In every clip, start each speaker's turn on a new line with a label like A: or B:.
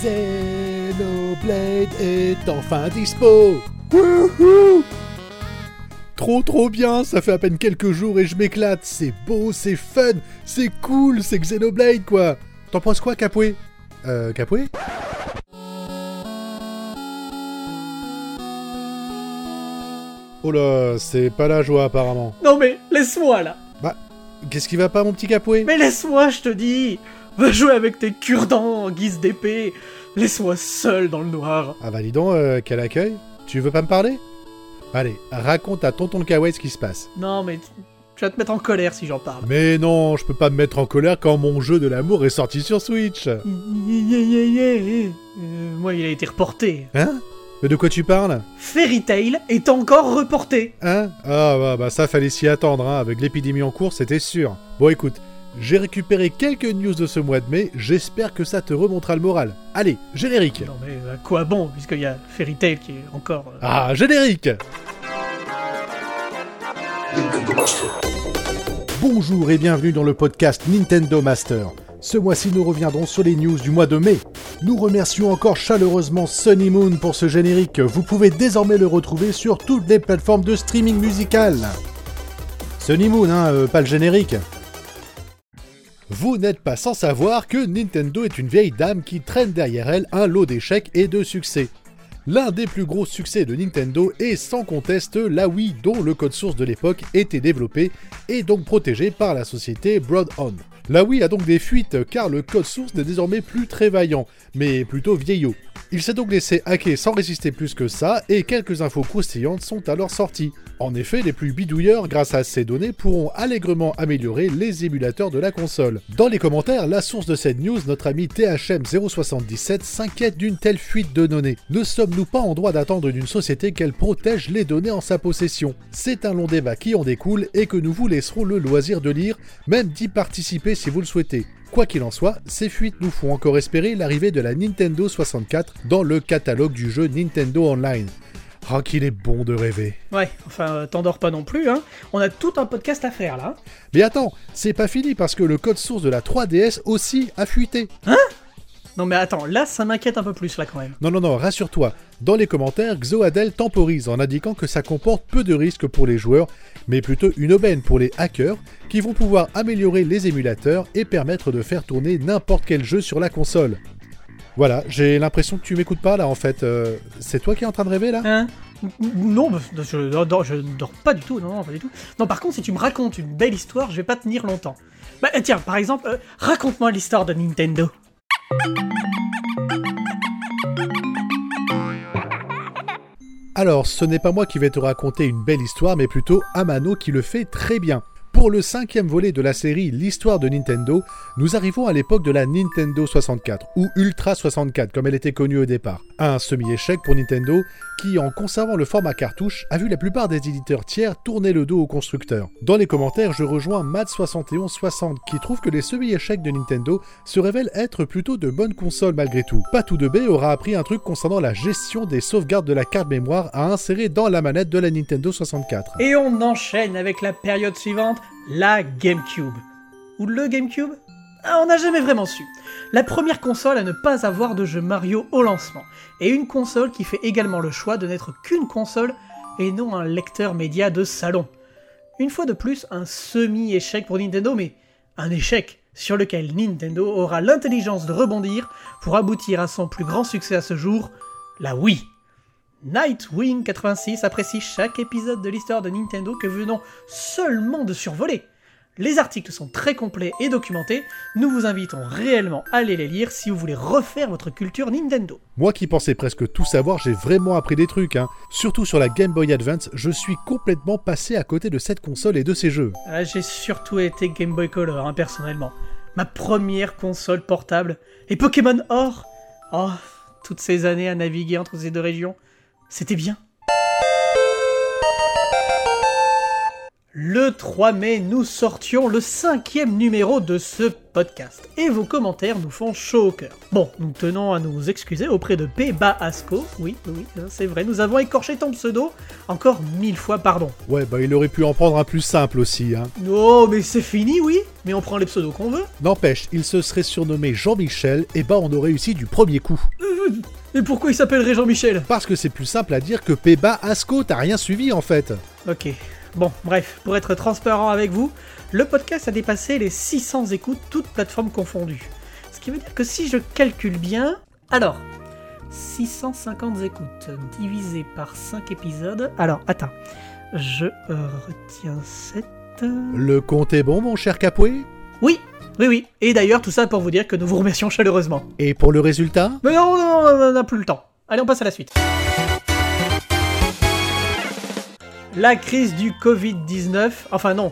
A: Xenoblade est enfin dispo. Wouhou. Trop trop bien, ça fait à peine quelques jours et je m'éclate, c'est beau, c'est fun, c'est cool, c'est Xenoblade quoi. T'en penses quoi Capoué? Euh, Capoué? Oh là, c'est pas la joie apparemment.
B: Non mais laisse-moi là.
A: Bah, qu'est-ce qui va pas mon petit Capoué?
B: Mais laisse-moi, je te dis Va jouer avec tes cure-dents en guise d'épée Laisse-moi seul dans le noir
A: Ah bah dis donc, euh, quel accueil Tu veux pas me parler? Allez, raconte à tonton Kawaii ce qui se passe.
B: Non mais tu- vas te mettre en colère si j'en parle.
A: Mais non, je peux pas me mettre en colère quand mon jeu de l'amour est sorti sur Switch.
B: Euh, moi il a été reporté.
A: Hein? Mais de quoi tu parles?
B: Fairy Tail est encore reporté
A: Hein? Ah bah, bah ça fallait s'y attendre, hein. avec l'épidémie en cours, c'était sûr. Bon écoute, j'ai récupéré quelques news de ce mois de mai, j'espère que ça te remontera le moral. Allez, générique
B: Non mais à quoi bon puisqu'il y a Fairy Tail qui est encore... euh,
A: Ah, générique Bonjour et bienvenue dans le podcast Nintendo Master. Ce mois-ci, nous reviendrons sur les news du mois de mai. Nous remercions encore chaleureusement Sunny Moon pour ce générique. Vous pouvez désormais le retrouver sur toutes les plateformes de streaming musical. Sunny Moon, hein, euh, pas le générique. Vous n'êtes pas sans savoir que Nintendo est une vieille dame qui traîne derrière elle un lot d'échecs et de succès. L'un des plus gros succès de Nintendo est sans conteste la Wii dont le code source de l'époque était développé et donc protégé par la société Broadon. La Wii a donc des fuites car le code source n'est désormais plus très vaillant, mais plutôt vieillot. Il s'est donc laissé hacker sans résister plus que ça et quelques infos croustillantes sont alors sorties. En effet, les plus bidouilleurs, grâce à ces données, pourront allègrement améliorer les émulateurs de la console. Dans les commentaires, la source de cette news, notre ami THM077, s'inquiète d'une telle fuite de données. Ne sommes-nous pas en droit d'attendre d'une société qu'elle protège les données en sa possession? C'est un long débat qui en découle et que nous vous laisserons le loisir de lire, même d'y participer si vous le souhaitez. Quoi qu'il en soit, ces fuites nous font encore espérer l'arrivée de la Nintendo 64 dans le catalogue du jeu Nintendo Online. Ah qu'il est bon de rêver.
B: Ouais, enfin euh, t'endors pas non plus hein. On a tout un podcast à faire là.
A: Mais attends, c'est pas fini parce que le code source de la 3DS aussi a fuité.
B: Non mais attends, là ça m'inquiète un peu plus là quand même.
A: Non, non, non, rassure-toi. Dans les commentaires, Xoadel temporise en indiquant que ça comporte peu de risques pour les joueurs, mais plutôt une aubaine pour les hackers qui vont pouvoir améliorer les émulateurs et permettre de faire tourner n'importe quel jeu sur la console. Voilà, j'ai l'impression que tu m'écoutes pas là en fait. Euh, c'est toi qui es en train de rêver là?
B: Hein? Non, je, ne dors pas du tout, non, non, pas du tout. Non, par contre, si tu me racontes une belle histoire, je vais pas tenir longtemps. Bah tiens, par exemple, euh, raconte-moi l'histoire de Nintendo.
A: Alors, ce n'est pas moi qui vais te raconter une belle histoire, mais plutôt Amano qui le fait très bien. Pour le cinquième volet de la série L'histoire de Nintendo, nous arrivons à l'époque de la Nintendo 64, ou Ultra 64 comme elle était connue au départ. Un semi-échec pour Nintendo qui, en conservant le format cartouche, a vu la plupart des éditeurs tiers tourner le dos aux constructeurs. Dans les commentaires, je rejoins Matt7160 qui trouve que les semi-échecs de Nintendo se révèlent être plutôt de bonnes consoles malgré tout. Patou de B aura appris un truc concernant la gestion des sauvegardes de la carte mémoire à insérer dans la manette de la Nintendo 64.
B: Et on enchaîne avec la période suivante, la GameCube. Ou le GameCube? On n'a jamais vraiment su. La première console à ne pas avoir de jeu Mario au lancement. Et une console qui fait également le choix de n'être qu'une console et non un lecteur média de salon. Une fois de plus, un semi-échec pour Nintendo, mais un échec sur lequel Nintendo aura l'intelligence de rebondir pour aboutir à son plus grand succès à ce jour, la Wii. Nightwing86 apprécie chaque épisode de l'histoire de Nintendo que venons seulement de survoler. Les articles sont très complets et documentés, nous vous invitons réellement à aller les lire si vous voulez refaire votre culture Nintendo.
A: Moi qui pensais presque tout savoir, j'ai vraiment appris des trucs, hein. Surtout sur la Game Boy Advance, je suis complètement passé à côté de cette console et de ses jeux.
B: Ah, J'ai surtout été Game Boy Color, hein, personnellement. Ma première console portable. Et Pokémon Or Oh, toutes ces années à naviguer entre ces deux régions, c'était bien. Le 3 mai, nous sortions le cinquième numéro de ce podcast. Et vos commentaires nous font chaud au cœur. Bon, nous tenons à nous excuser auprès de P. Asco. Oui, oui, hein, c'est vrai, nous avons écorché ton pseudo. Encore mille fois pardon.
A: Ouais, bah il aurait pu en prendre un plus simple aussi, hein.
B: Oh, mais c'est fini, oui mais on prend les pseudos qu'on veut.
A: N'empêche, il se serait surnommé Jean-Michel, et bah on aurait réussi du premier coup.
B: Et pourquoi il s'appellerait Jean-Michel?
A: Parce que c'est plus simple à dire que Péba Asco, t'as rien suivi en fait.
B: Ok. Bon, bref, pour être transparent avec vous, le podcast a dépassé les 600 écoutes, toutes plateformes confondues. Ce qui veut dire que si je calcule bien... Alors, 650 écoutes divisé par 5 épisodes... Alors, attends. Je euh, retiens 7...
A: Le compte est bon, mon cher Capoué?
B: Oui, oui, oui. Et d'ailleurs, tout ça pour vous dire que nous vous remercions chaleureusement.
A: Et pour le résultat?
B: Mais non, non, on n'a plus le temps. Allez, on passe à la suite. La crise du Covid-19, enfin non,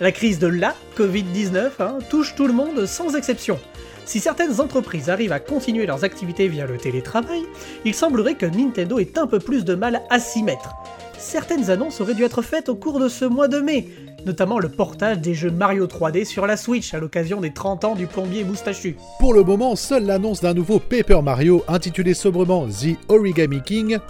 B: la crise de la Covid-19 hein, touche tout le monde sans exception. Si certaines entreprises arrivent à continuer leurs activités via le télétravail, il semblerait que Nintendo ait un peu plus de mal à s'y mettre. Certaines annonces auraient dû être faites au cours de ce mois de mai, notamment le portage des jeux Mario 3D sur la Switch à l'occasion des 30 ans du plombier moustachu.
A: Pour le moment, seule l'annonce d'un nouveau Paper Mario intitulé sobrement The Origami King,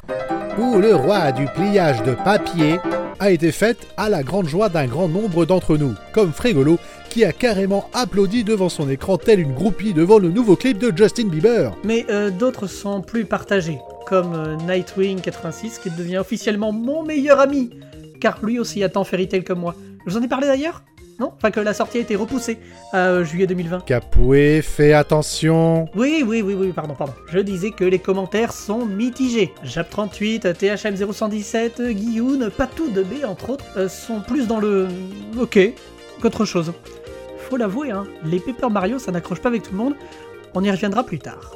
A: ou le roi du pliage de papier, a été faite à la grande joie d'un grand nombre d'entre nous, comme Frégolo, qui a carrément applaudi devant son écran tel une groupie devant le nouveau clip de Justin Bieber.
B: Mais euh, d'autres sont plus partagés, comme euh, Nightwing 86 qui devient officiellement mon meilleur ami, car lui aussi attend Fairy Tail comme moi. Je vous en ai parlé d'ailleurs? Non Enfin que la sortie a été repoussée à euh, juillet 2020.
A: Capoué, fais attention.
B: Oui, oui, oui, oui, pardon, pardon. Je disais que les commentaires sont mitigés. Jap38, THM0117, Guillaume, Patou de B, entre autres, euh, sont plus dans le... Ok, qu'autre chose. Faut l'avouer, hein, les Paper Mario, ça n'accroche pas avec tout le monde. On y reviendra plus tard.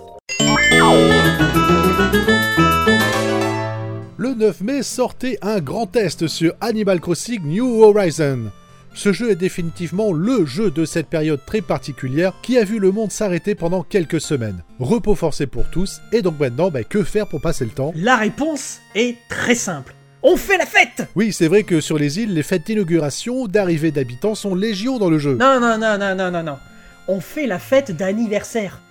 A: Le 9 mai sortait un grand test sur Animal Crossing New Horizon. Ce jeu est définitivement le jeu de cette période très particulière qui a vu le monde s'arrêter pendant quelques semaines. Repos forcé pour tous, et donc maintenant, bah, que faire pour passer le temps?
B: La réponse est très simple. On fait la fête
A: Oui, c'est vrai que sur les îles, les fêtes d'inauguration, d'arrivée d'habitants sont légion dans le jeu.
B: Non, non, non, non, non, non, non. On fait la fête d'anniversaire.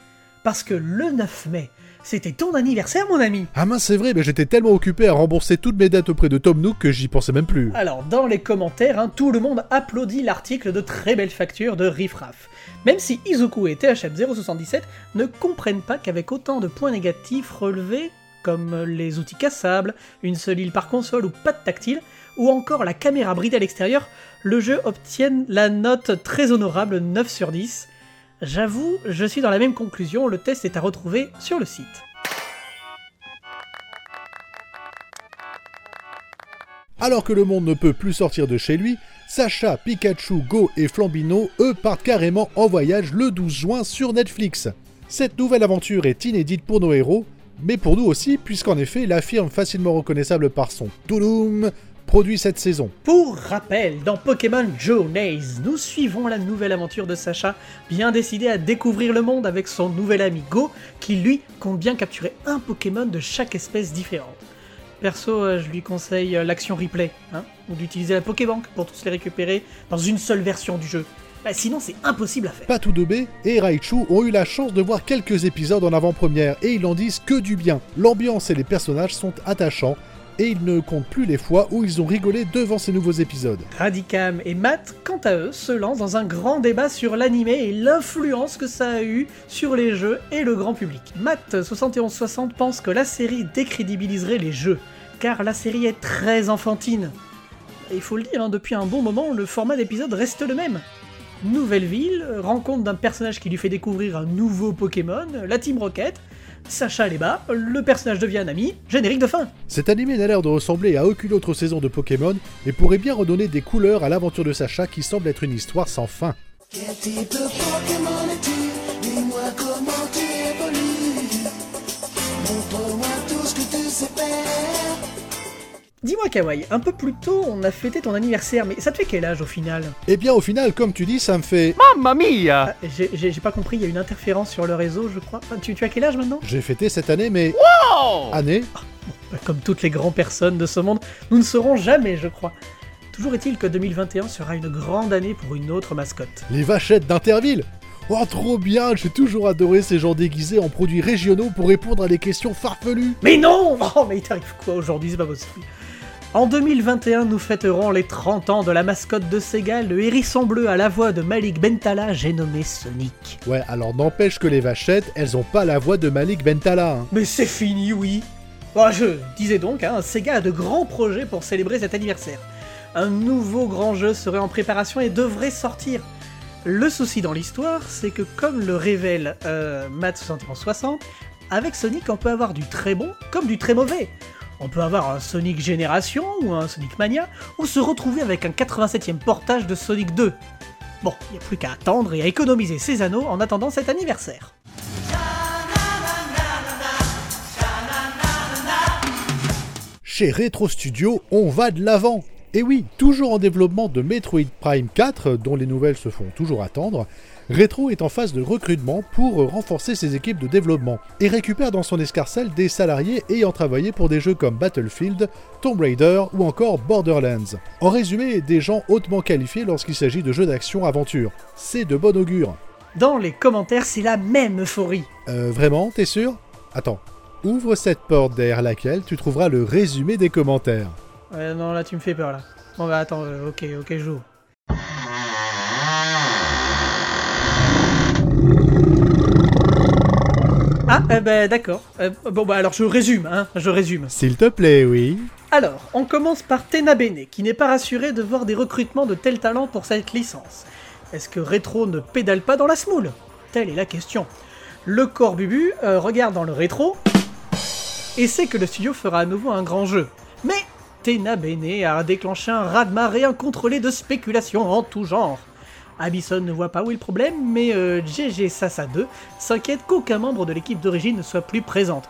B: Parce que le 9 mai, c'était ton anniversaire, mon ami
A: Ah mince, c'est vrai, mais j'étais tellement occupé à rembourser toutes mes dettes auprès de Tom Nook que j'y pensais même plus.
B: Alors, dans les commentaires, hein, tout le monde applaudit l'article de très belle facture de Riffraff. Même si Izuku et THM077 ne comprennent pas qu'avec autant de points négatifs relevés, comme les outils cassables, une seule île par console ou pas de tactile, ou encore la caméra bridée à l'extérieur, le jeu obtienne la note très honorable 9 sur 10. J'avoue, je suis dans la même conclusion, le test est à retrouver sur le site.
A: Alors que le monde ne peut plus sortir de chez lui, Sacha, Pikachu, Go et Flambino, eux, partent carrément en voyage le 12 juin sur Netflix. Cette nouvelle aventure est inédite pour nos héros, mais pour nous aussi, puisqu'en effet, la firme facilement reconnaissable par son Touloum produit cette saison.
B: Pour rappel, dans Pokémon Journeys, nous suivons la nouvelle aventure de Sacha, bien décidé à découvrir le monde avec son nouvel ami Go, qui lui compte bien capturer un Pokémon de chaque espèce différente. Perso, euh, je lui conseille euh, l'action replay, hein, ou d'utiliser la Pokébank pour tous les récupérer dans une seule version du jeu. Bah, sinon, c'est impossible à faire.
A: Patou de B et Raichu ont eu la chance de voir quelques épisodes en avant-première et ils n'en disent que du bien. L'ambiance et les personnages sont attachants et ils ne comptent plus les fois où ils ont rigolé devant ces nouveaux épisodes.
B: Radicam et Matt, quant à eux, se lancent dans un grand débat sur l'animé et l'influence que ça a eu sur les jeux et le grand public. Matt7160 pense que la série décrédibiliserait les jeux, car la série est très enfantine. Il faut le dire, hein, depuis un bon moment, le format d'épisode reste le même. Nouvelle ville, rencontre d'un personnage qui lui fait découvrir un nouveau Pokémon, la Team Rocket, Sacha les bas, le personnage devient un ami, générique de fin.
A: Cet animé n'a l'air de ressembler à aucune autre saison de Pokémon et pourrait bien redonner des couleurs à l'aventure de Sacha qui semble être une histoire sans fin.
C: Quel type de Pokémon es-tu? Dis-moi comment tu évolues. Montre-moi tout ce que tu sais faire.
B: Dis-moi Kawaii, un peu plus tôt on a fêté ton anniversaire, mais ça te fait quel âge au final?
A: Eh bien au final, comme tu dis, ça me fait...
D: Mamma mia
B: Ah, J'ai pas compris, il y a une interférence sur le réseau je crois. Ah, Tu, tu as quel âge maintenant?
A: J'ai fêté cette année, mais...
D: Oh
A: Année
B: Bah, Comme toutes les grandes personnes de ce monde, nous ne saurons jamais je crois. Toujours est-il que 2021 sera une grande année pour une autre mascotte.
A: Les vachettes d'Interville Oh trop bien, j'ai toujours adoré ces gens déguisés en produits régionaux pour répondre à des questions farfelues.
B: Mais non Oh mais il t'arrive quoi aujourd'hui C'est pas possible. En 2021, nous fêterons les 30 ans de la mascotte de Sega, le hérisson bleu à la voix de Malik Bentala, j'ai nommé Sonic.
A: Ouais, alors n'empêche que les vachettes, elles ont pas la voix de Malik Bentala. hein.
B: Mais c'est fini, oui Bon, Je disais donc, hein, Sega a de grands projets pour célébrer cet anniversaire. Un nouveau grand jeu serait en préparation et devrait sortir. Le souci dans l'histoire, c'est que comme le révèle euh, Matt7160, avec Sonic on peut avoir du très bon comme du très mauvais. On peut avoir un Sonic Génération ou un Sonic Mania, ou se retrouver avec un 87e portage de Sonic 2. Bon, il n'y a plus qu'à attendre et à économiser ses anneaux en attendant cet anniversaire.
A: Chez Retro Studio, on va de l'avant. Et oui, toujours en développement de Metroid Prime 4, dont les nouvelles se font toujours attendre, Retro est en phase de recrutement pour renforcer ses équipes de développement et récupère dans son escarcelle des salariés ayant travaillé pour des jeux comme Battlefield, Tomb Raider ou encore Borderlands. En résumé, des gens hautement qualifiés lorsqu'il s'agit de jeux d'action-aventure. C'est de bon augure.
B: Dans les commentaires, c'est la même euphorie.
A: Euh, vraiment, t'es sûr? Attends, ouvre cette porte derrière laquelle tu trouveras le résumé des commentaires.
B: Ouais, non, là, tu me fais peur, là. Bon, bah, attends, euh, ok, ok, j'ouvre. Ah, eh ben, d'accord. Euh, bon, bah, alors, je résume, hein, je résume.
A: S'il te plaît, oui.
B: Alors, on commence par Tena Bene, qui n'est pas rassuré de voir des recrutements de tels talents pour cette licence. Est-ce que Retro ne pédale pas dans la smoule? Telle est la question. Le corps Bubu euh, regarde dans le rétro et sait que le studio fera à nouveau un grand jeu. Mais Tena Bene a déclenché un raz-de-marée incontrôlé de spéculations en tout genre. Abyson ne voit pas où est le problème, mais euh, GG Sassa 2 s'inquiète qu'aucun membre de l'équipe d'origine ne soit plus présente.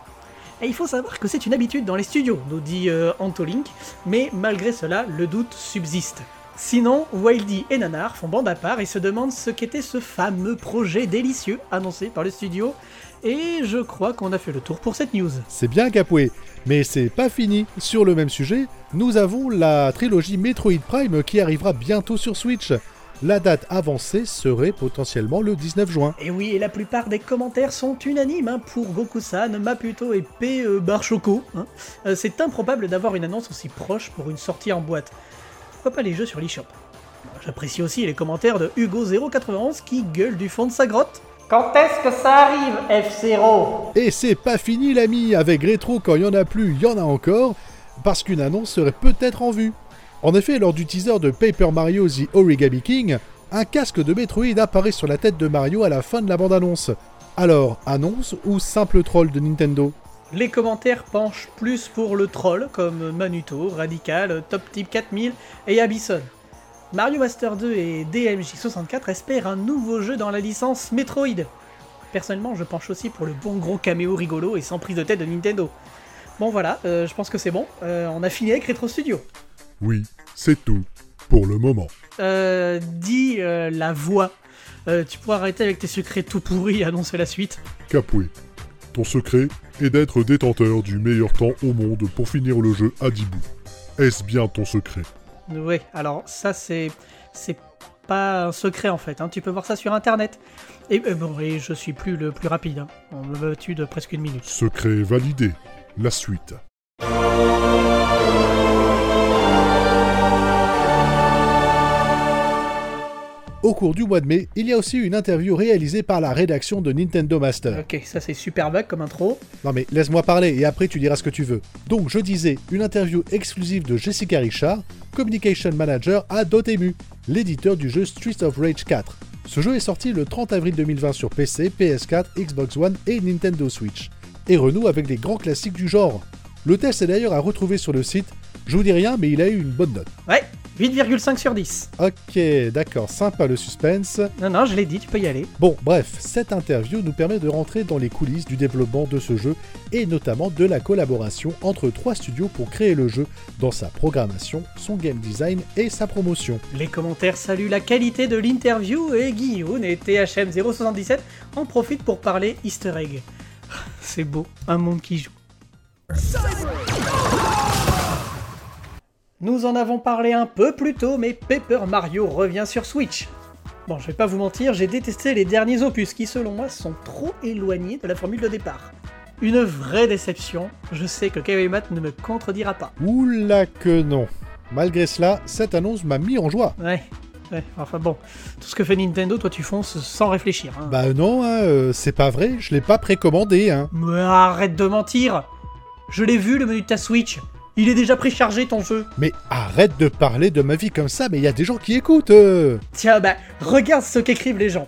B: Et il faut savoir que c'est une habitude dans les studios, nous dit euh, Antolink, mais malgré cela, le doute subsiste. Sinon, Wildy et Nanar font bande à part et se demandent ce qu'était ce fameux projet délicieux annoncé par le studio, et je crois qu'on a fait le tour pour cette news.
A: C'est bien Capoué, mais c'est pas fini. Sur le même sujet, nous avons la trilogie Metroid Prime qui arrivera bientôt sur Switch. La date avancée serait potentiellement le 19 juin.
B: Et oui, et la plupart des commentaires sont unanimes hein, pour Goku-san, Maputo et P. euh, Barchoco. hein. Euh, c'est improbable d'avoir une annonce aussi proche pour une sortie en boîte. Pourquoi pas les jeux sur l'eShop? J'apprécie aussi les commentaires de Hugo091 qui gueule du fond de sa grotte. Quand est-ce que ça arrive, F0
A: Et c'est pas fini l'ami, avec Retro quand il y en a plus, il y en a encore, parce qu'une annonce serait peut-être en vue. En effet, lors du teaser de Paper Mario The Origami King, un casque de Metroid apparaît sur la tête de Mario à la fin de la bande-annonce. Alors, annonce ou simple troll de Nintendo?
B: Les commentaires penchent plus pour le troll, comme Manuto, Radical, Top Tip 4000 et Abyson. Mario Master 2 et DMJ64 espèrent un nouveau jeu dans la licence Metroid. Personnellement, je penche aussi pour le bon gros caméo rigolo et sans prise de tête de Nintendo. Bon voilà, euh, je pense que c'est bon. Euh, on a fini avec Retro Studio.
D: Oui, c'est tout. Pour le moment.
B: Euh, dis euh, la voix. Tu pourras arrêter avec tes secrets tout pourris et annoncer la suite.
D: Capoué. Ton secret est d'être détenteur du meilleur temps au monde pour finir le jeu à 10 bouts. Est-ce bien ton secret?
B: Ouais, alors ça c'est c'est pas un secret en fait. hein. Tu peux voir ça sur internet. Et euh, bon, et je suis plus le plus rapide. hein. On me battu de presque une minute.
D: Secret validé. La suite.
A: Au cours du mois de mai, il y a aussi une interview réalisée par la rédaction de Nintendo Master.
B: Ok, ça c'est super vague comme intro.
A: Non mais laisse-moi parler et après tu diras ce que tu veux. Donc je disais, une interview exclusive de Jessica Richard, Communication Manager à Dotemu, l'éditeur du jeu Streets of Rage 4. Ce jeu est sorti le 30 avril 2020 sur PC, PS4, Xbox One et Nintendo Switch, et renoue avec les grands classiques du genre. Le test est d'ailleurs à retrouver sur le site, je vous dis rien mais il a eu une bonne note.
B: Ouais, 8,5 sur 10.
A: Ok, d'accord, sympa le suspense.
B: Non, non, je l'ai dit, tu peux y aller.
A: Bon, bref, cette interview nous permet de rentrer dans les coulisses du développement de ce jeu et notamment de la collaboration entre trois studios pour créer le jeu dans sa programmation, son game design et sa promotion.
B: Les commentaires saluent la qualité de l'interview et Guillaume et THM077 en profitent pour parler easter egg. C'est beau, un monde qui joue. Nous en avons parlé un peu plus tôt, mais Paper Mario revient sur Switch. Bon, je vais pas vous mentir, j'ai détesté les derniers opus qui, selon moi, sont trop éloignés de la formule de départ. Une vraie déception. Je sais que Kawaii Matt ne me contredira pas.
A: Oula que non. Malgré cela, cette annonce m'a mis en joie.
B: Ouais. Ouais, enfin bon, tout ce que fait Nintendo, toi tu fonces sans réfléchir. Hein.
A: Bah non, hein, euh, c'est pas vrai, je l'ai pas précommandé. Hein.
B: Mais arrête de mentir Je l'ai vu le menu de ta Switch. Il est déjà préchargé ton jeu.
A: Mais arrête de parler de ma vie comme ça, mais il y a des gens qui écoutent. euh.
B: Tiens, bah, regarde ce qu'écrivent les gens.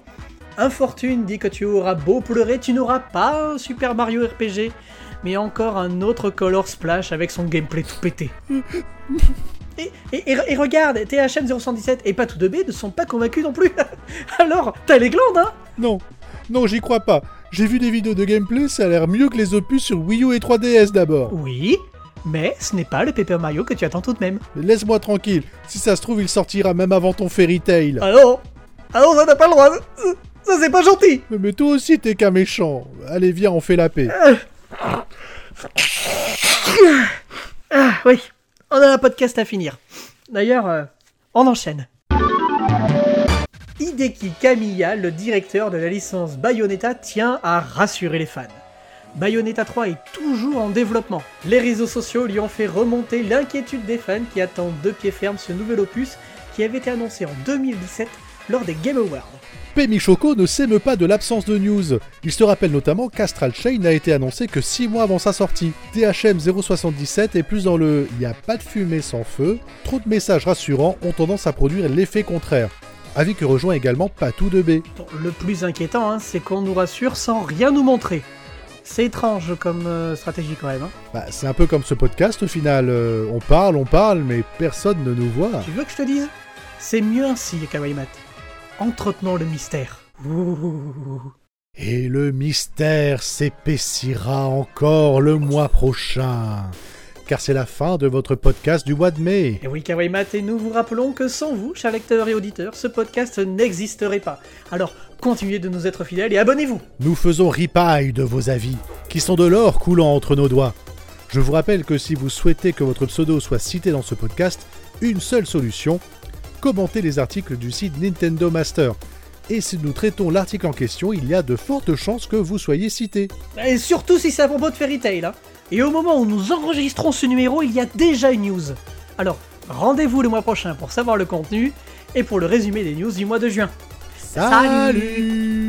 B: Infortune dit que tu auras beau pleurer, tu n'auras pas un Super Mario RPG, mais encore un autre Color Splash avec son gameplay tout pété. Et, et- et- et regarde, THM 017 et Patou 2B ne sont pas convaincus non plus. Alors, t'as les glandes, hein?
A: Non, non, j'y crois pas. J'ai vu des vidéos de gameplay, ça a l'air mieux que les opus sur Wii U et 3DS d'abord.
B: Oui, mais ce n'est pas le Paper Mario que tu attends tout de même.
A: Mais Laisse-moi tranquille, si ça se trouve, il sortira même avant ton Fairy Tail.
B: Ah non Ah non, ça n'a pas le droit Ça, c'est pas gentil
A: Mais, mais toi aussi, t'es qu'un méchant. Allez, viens, on fait la paix.
B: Ah oui, on a un podcast à finir. D'ailleurs, euh, on enchaîne. Hideki Kamiya, le directeur de la licence Bayonetta, tient à rassurer les fans. Bayonetta 3 est toujours en développement. Les réseaux sociaux lui ont fait remonter l'inquiétude des fans qui attendent de pied ferme ce nouvel opus qui avait été annoncé en 2017 lors des Game Awards.
A: Pemi Choco ne s'émeut pas de l'absence de news. Il se rappelle notamment qu'Astral Chain n'a été annoncé que 6 mois avant sa sortie. THM 077 est plus dans le « y a pas de fumée sans feu », trop de messages rassurants ont tendance à produire l'effet contraire. Avis que rejoint également Patou 2B.
B: Bon, le plus inquiétant, hein, c'est qu'on nous rassure sans rien nous montrer. C'est étrange comme euh, stratégie quand même. hein.
A: Bah, c'est un peu comme ce podcast au final. euh, on parle, on parle, mais personne ne nous voit.
B: Tu veux que je te dise? C'est mieux ainsi, Kawaii Mat. Entretenons le mystère. Ouh.
A: Et le mystère s'épaissira encore le mois prochain. Car c'est la fin de votre podcast du mois de mai.
B: Et oui, Kawaii Mat, et nous vous rappelons que sans vous, chers lecteurs et auditeurs, ce podcast n'existerait pas. Alors, continuez de nous être fidèles et abonnez-vous
A: Nous faisons ripaille de vos avis, qui sont de l'or coulant entre nos doigts. Je vous rappelle que si vous souhaitez que votre pseudo soit cité dans ce podcast, une seule solution, commentez les articles du site Nintendo Master. Et si nous traitons l'article en question, il y a de fortes chances que vous soyez cité.
B: Et surtout si c'est à propos de Fairy Tail. hein. Et au moment où nous enregistrons ce numéro, il y a déjà une news. Alors, rendez-vous le mois prochain pour savoir le contenu et pour le résumé des news du mois de juin.
A: Salut